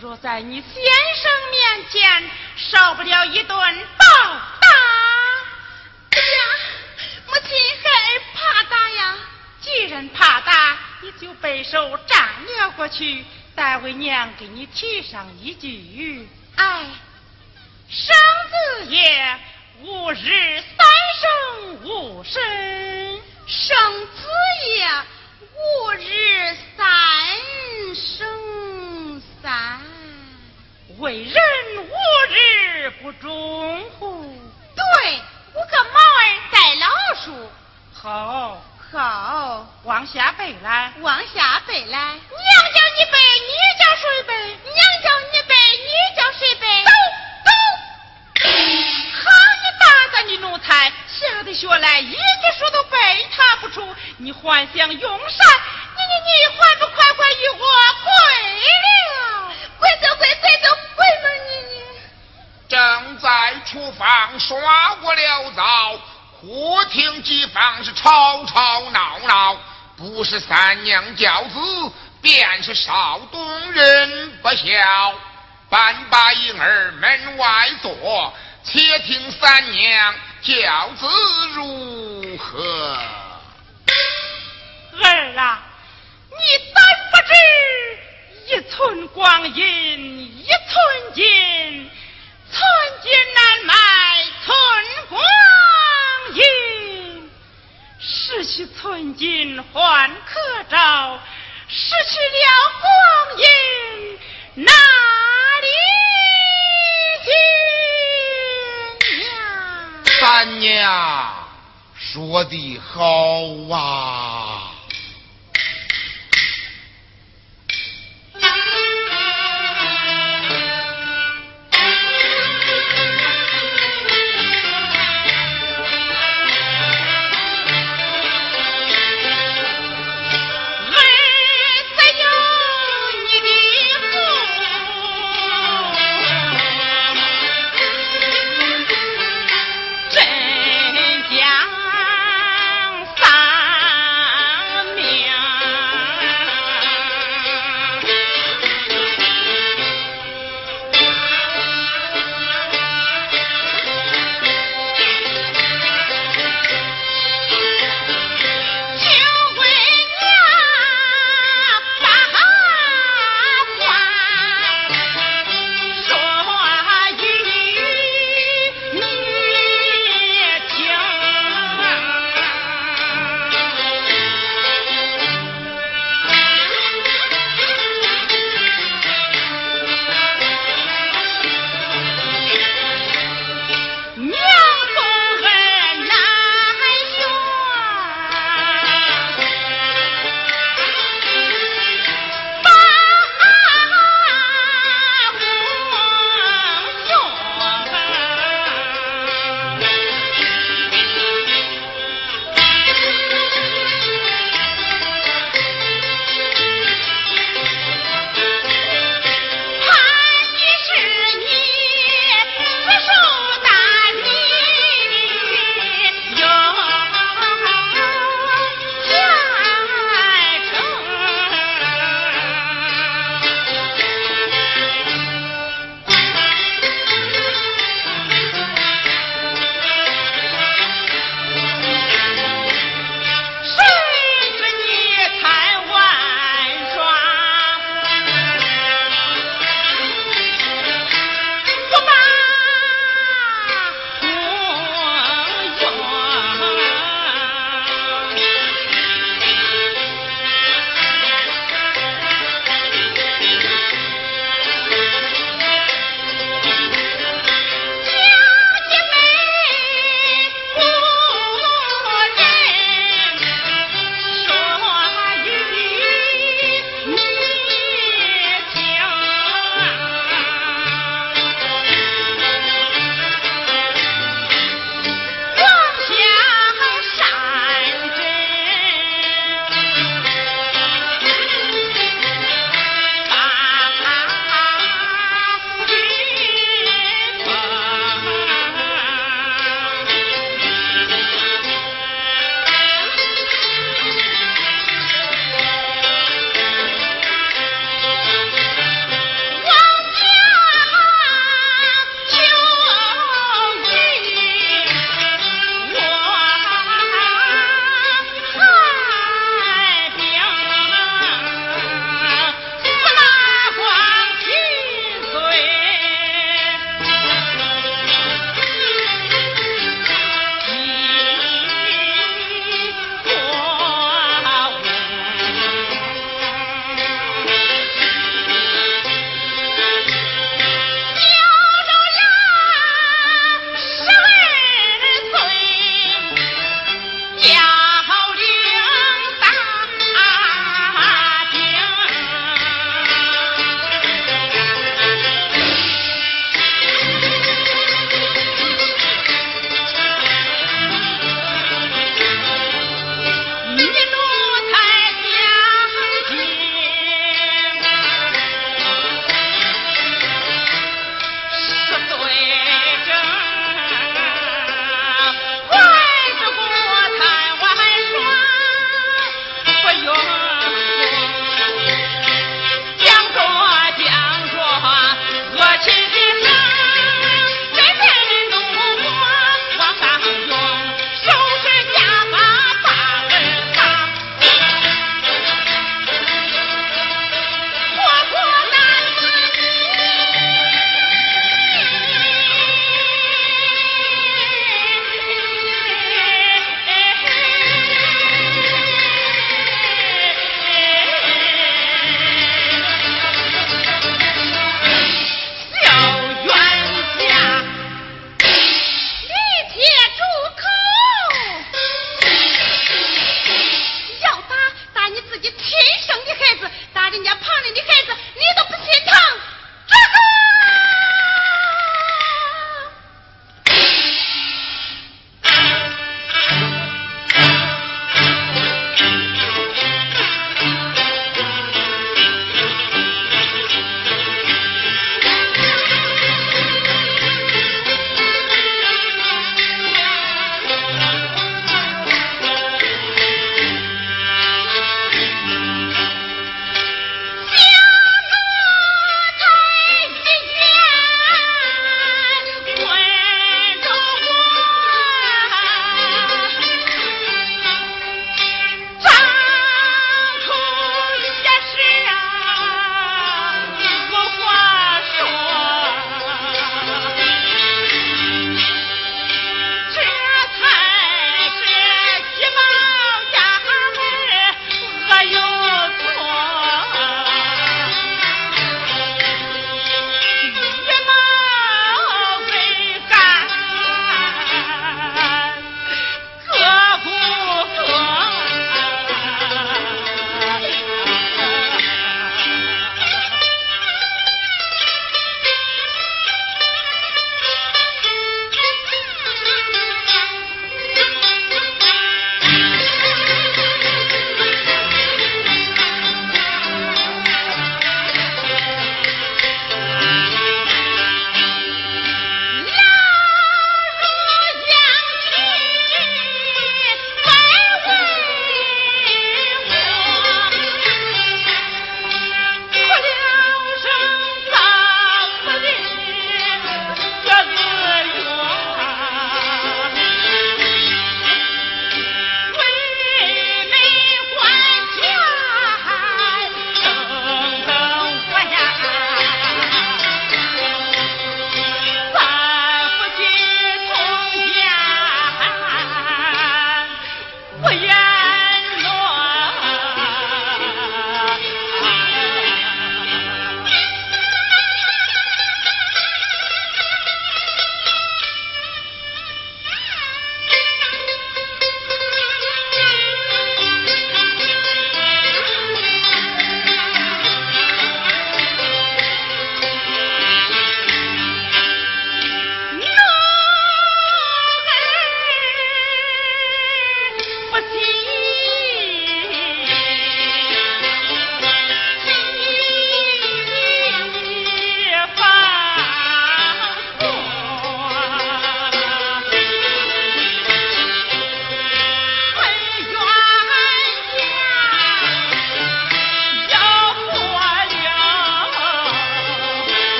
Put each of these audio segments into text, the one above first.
若在你先生面前少不了一顿暴打。呀，母亲害怕打呀，既然怕打，你就背手站了过去，待为娘给你提上一句。哎，生子也，吾日三生五生生子也，吾日三生。三。为人吾日不忠乎？对，我个毛儿带老鼠。好。好，往下背来，往下背来。娘叫你背，你叫谁背？娘叫你背，你叫谁背？走走。好你大胆的奴才，下的学来一句书都背他不出，你幻想用膳，你你你还不快快与我跪了？跪走跪跪走跪门你你。正在厨房刷锅了灶。忽听几房是吵吵闹闹，不是三娘教子，便是少东人不孝。半把婴儿门外坐，且听三娘教子如何。儿啊，你胆不知一寸光阴一寸金，寸金难买寸光阴。失去寸金换可照，失去了光阴哪里去？三娘说的好啊！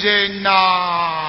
Jinnah.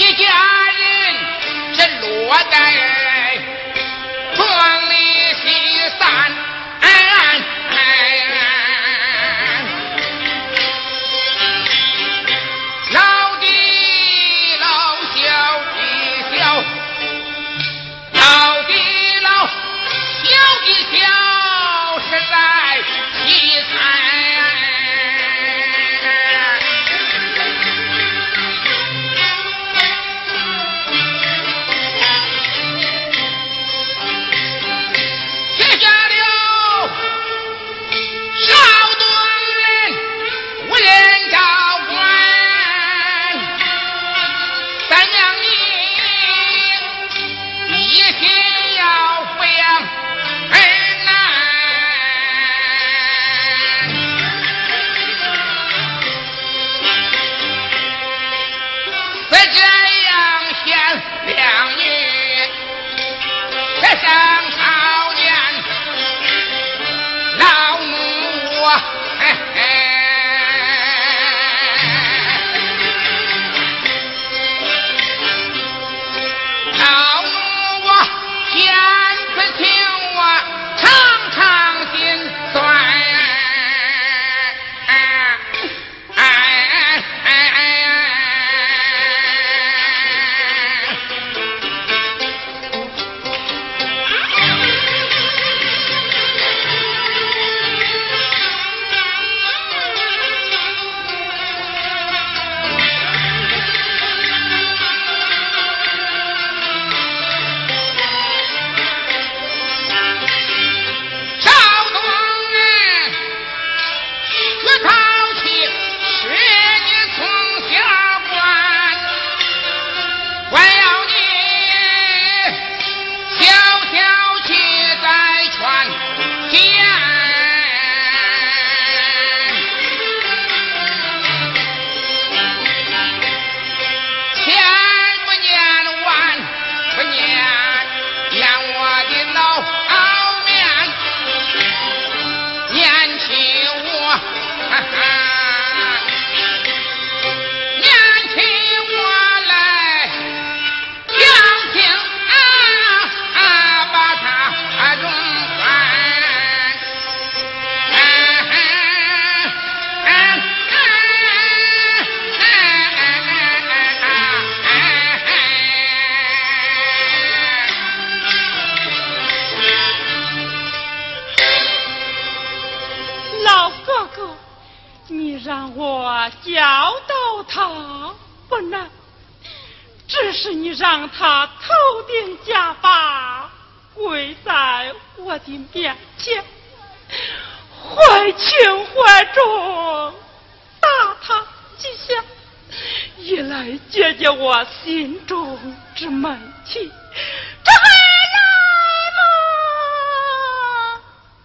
一家人是落在庄里西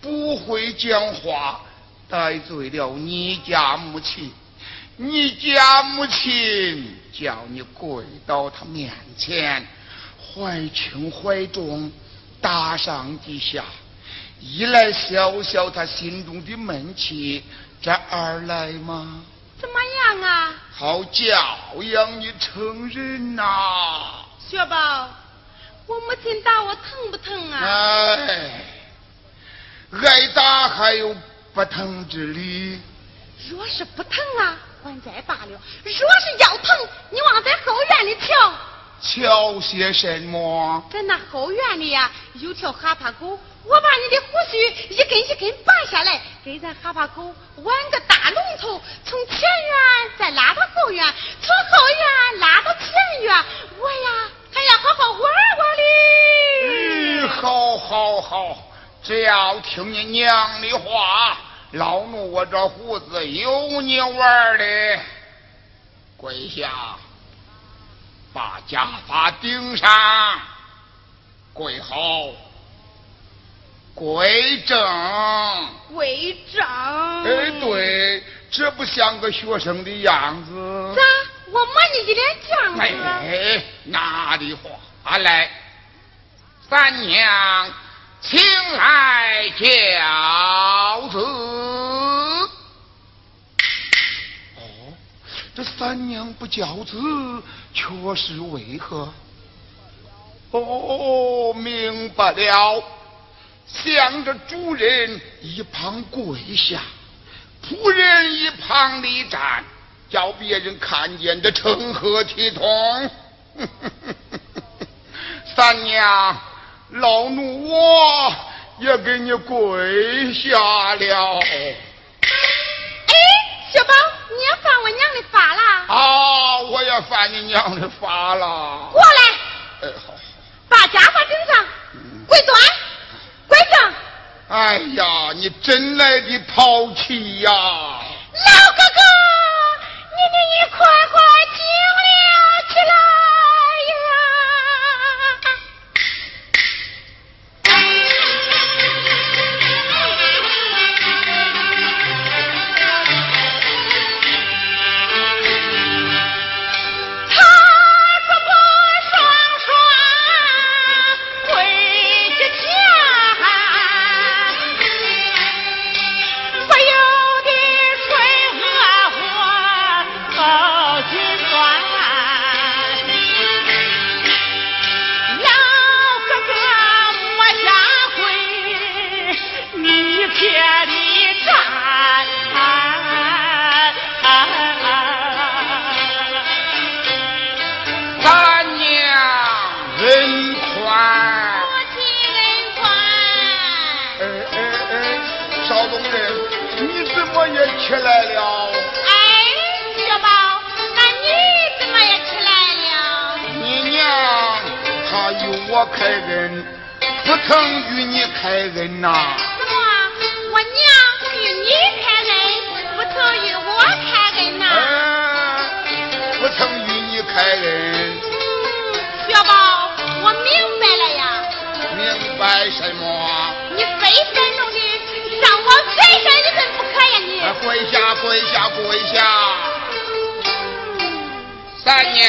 不会讲话，得罪了你家母亲。你家母亲叫你跪到他面前，怀轻怀重，打上几下，一来消消他心中的闷气，这二来嘛。怎么样啊？好教养你成人呐！雪宝，我母亲打我疼不疼啊？哎，挨打还有不疼之理。若是不疼啊，还再罢了；若是要疼，你往在后院里瞧。瞧些什么？在那后院里呀，有条哈巴狗。我把你的胡须一根一根拔下来，给咱哈巴狗挽个大龙头，从前院再拉到后院，从后院拉到前院，我呀还要好好玩玩哩。嗯，好，好，好，只要听你娘的话，老奴我这胡子有你玩的。跪下，把家发顶上，跪好，跪正，跪正。哎，对，这不像个学生的样子。咋？我摸你一脸犟子。哎，哪里话来？三娘，请来教子。哦，这三娘不教子，却是为何？哦，明白了，向着主人一旁跪下，仆人一旁立站，叫别人看见的成何体统？三娘。老奴我也给你跪下了。哎，小宝，你也犯我娘的法了？啊，我也犯你娘的法了。过来。哎，好。把家法顶上，跪端，跪正。哎呀，你真来的淘气呀！老哥哥，你你你快快敬了起来。起来了。哎，小宝，那你怎么也起来了？你娘她与我开恩，不曾与你开恩呐。什么？我娘与你开恩，不曾与我开恩呐？嗯，不曾与你开恩。小宝，我明白了呀。明白什么？你非分跪下，跪下，跪下！三娘，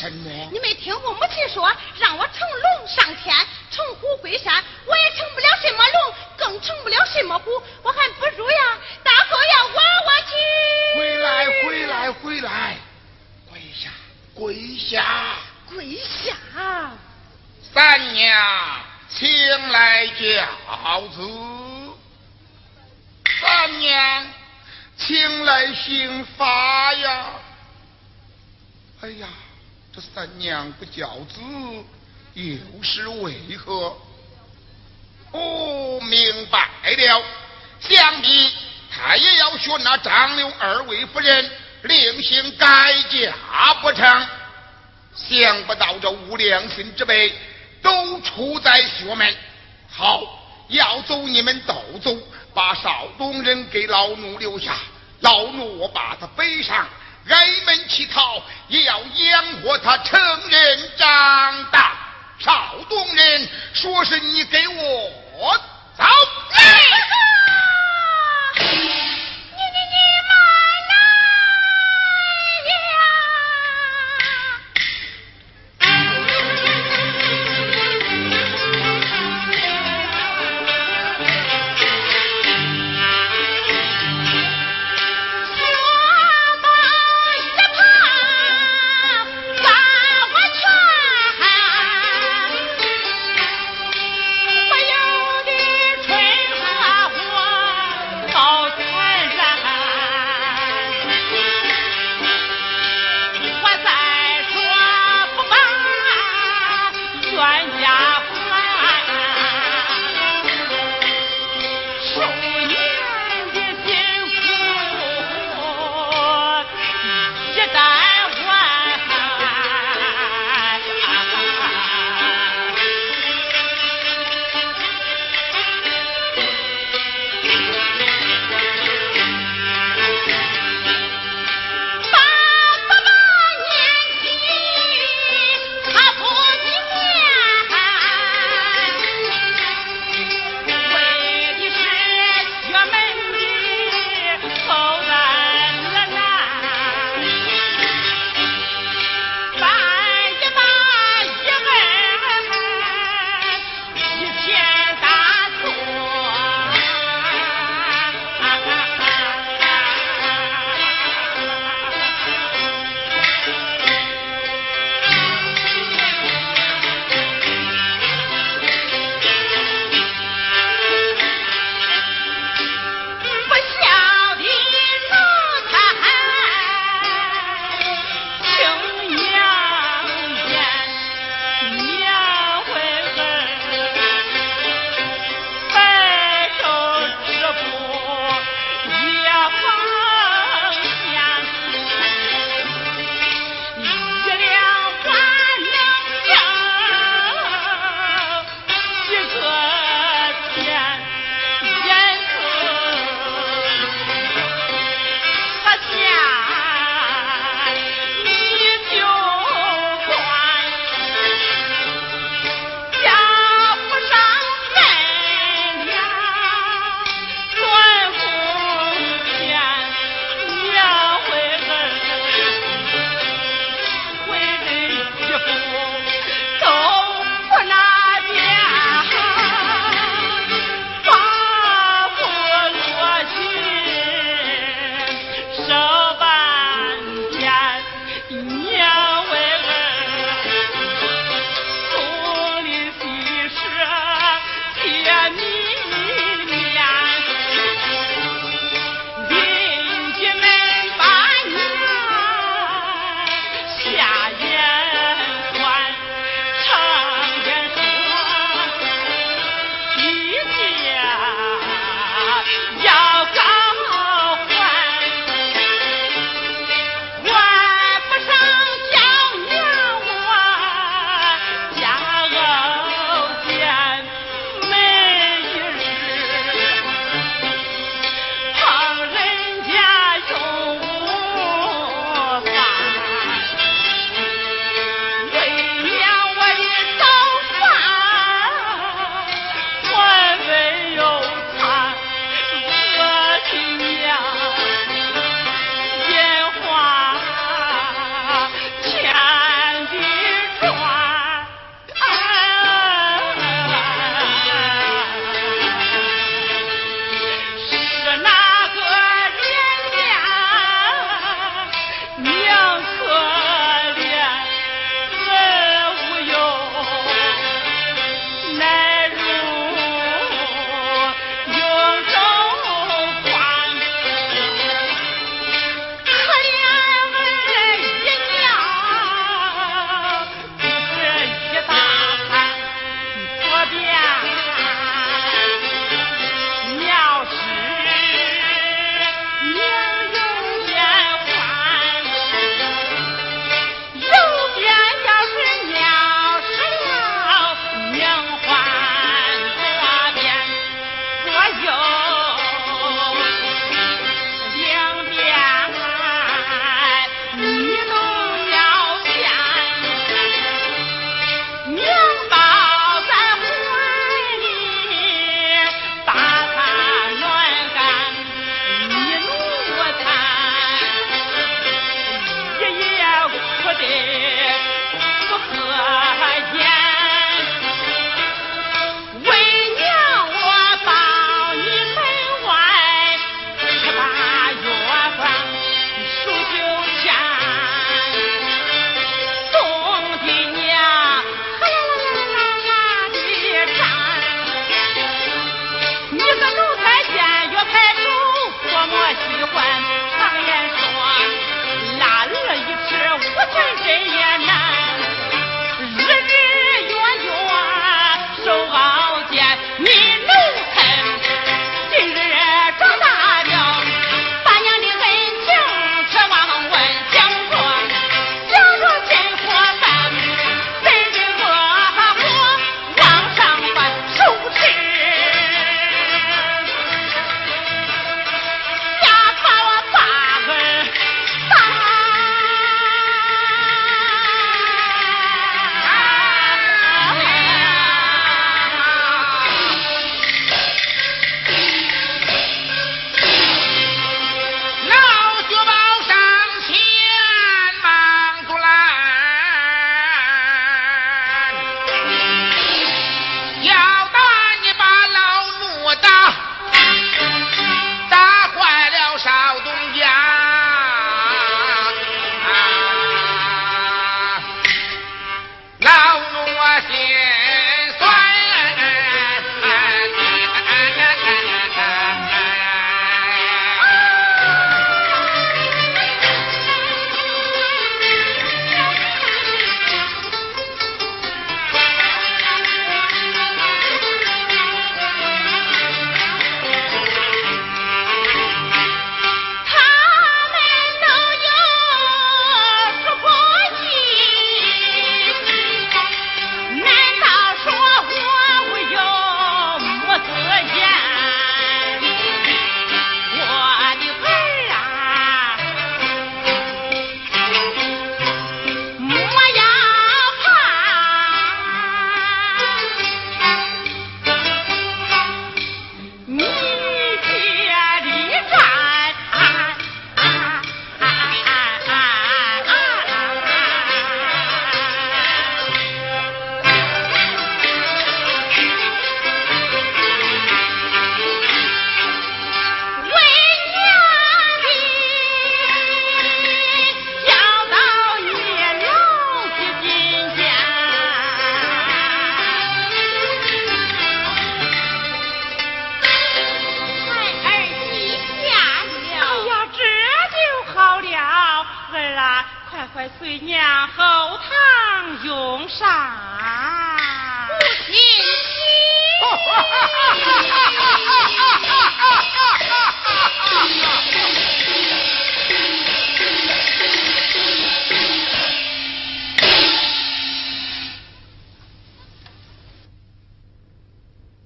什么？教子，又是为何？哦，明白了，想必他也要学那张六二位夫人另行改嫁不成？想不到这无良心之辈都出在学门。好，要走你们都走，把少东人给老奴留下，老奴我把他背上。挨门乞讨，也要养活他成人长大。少东人说是你给我走。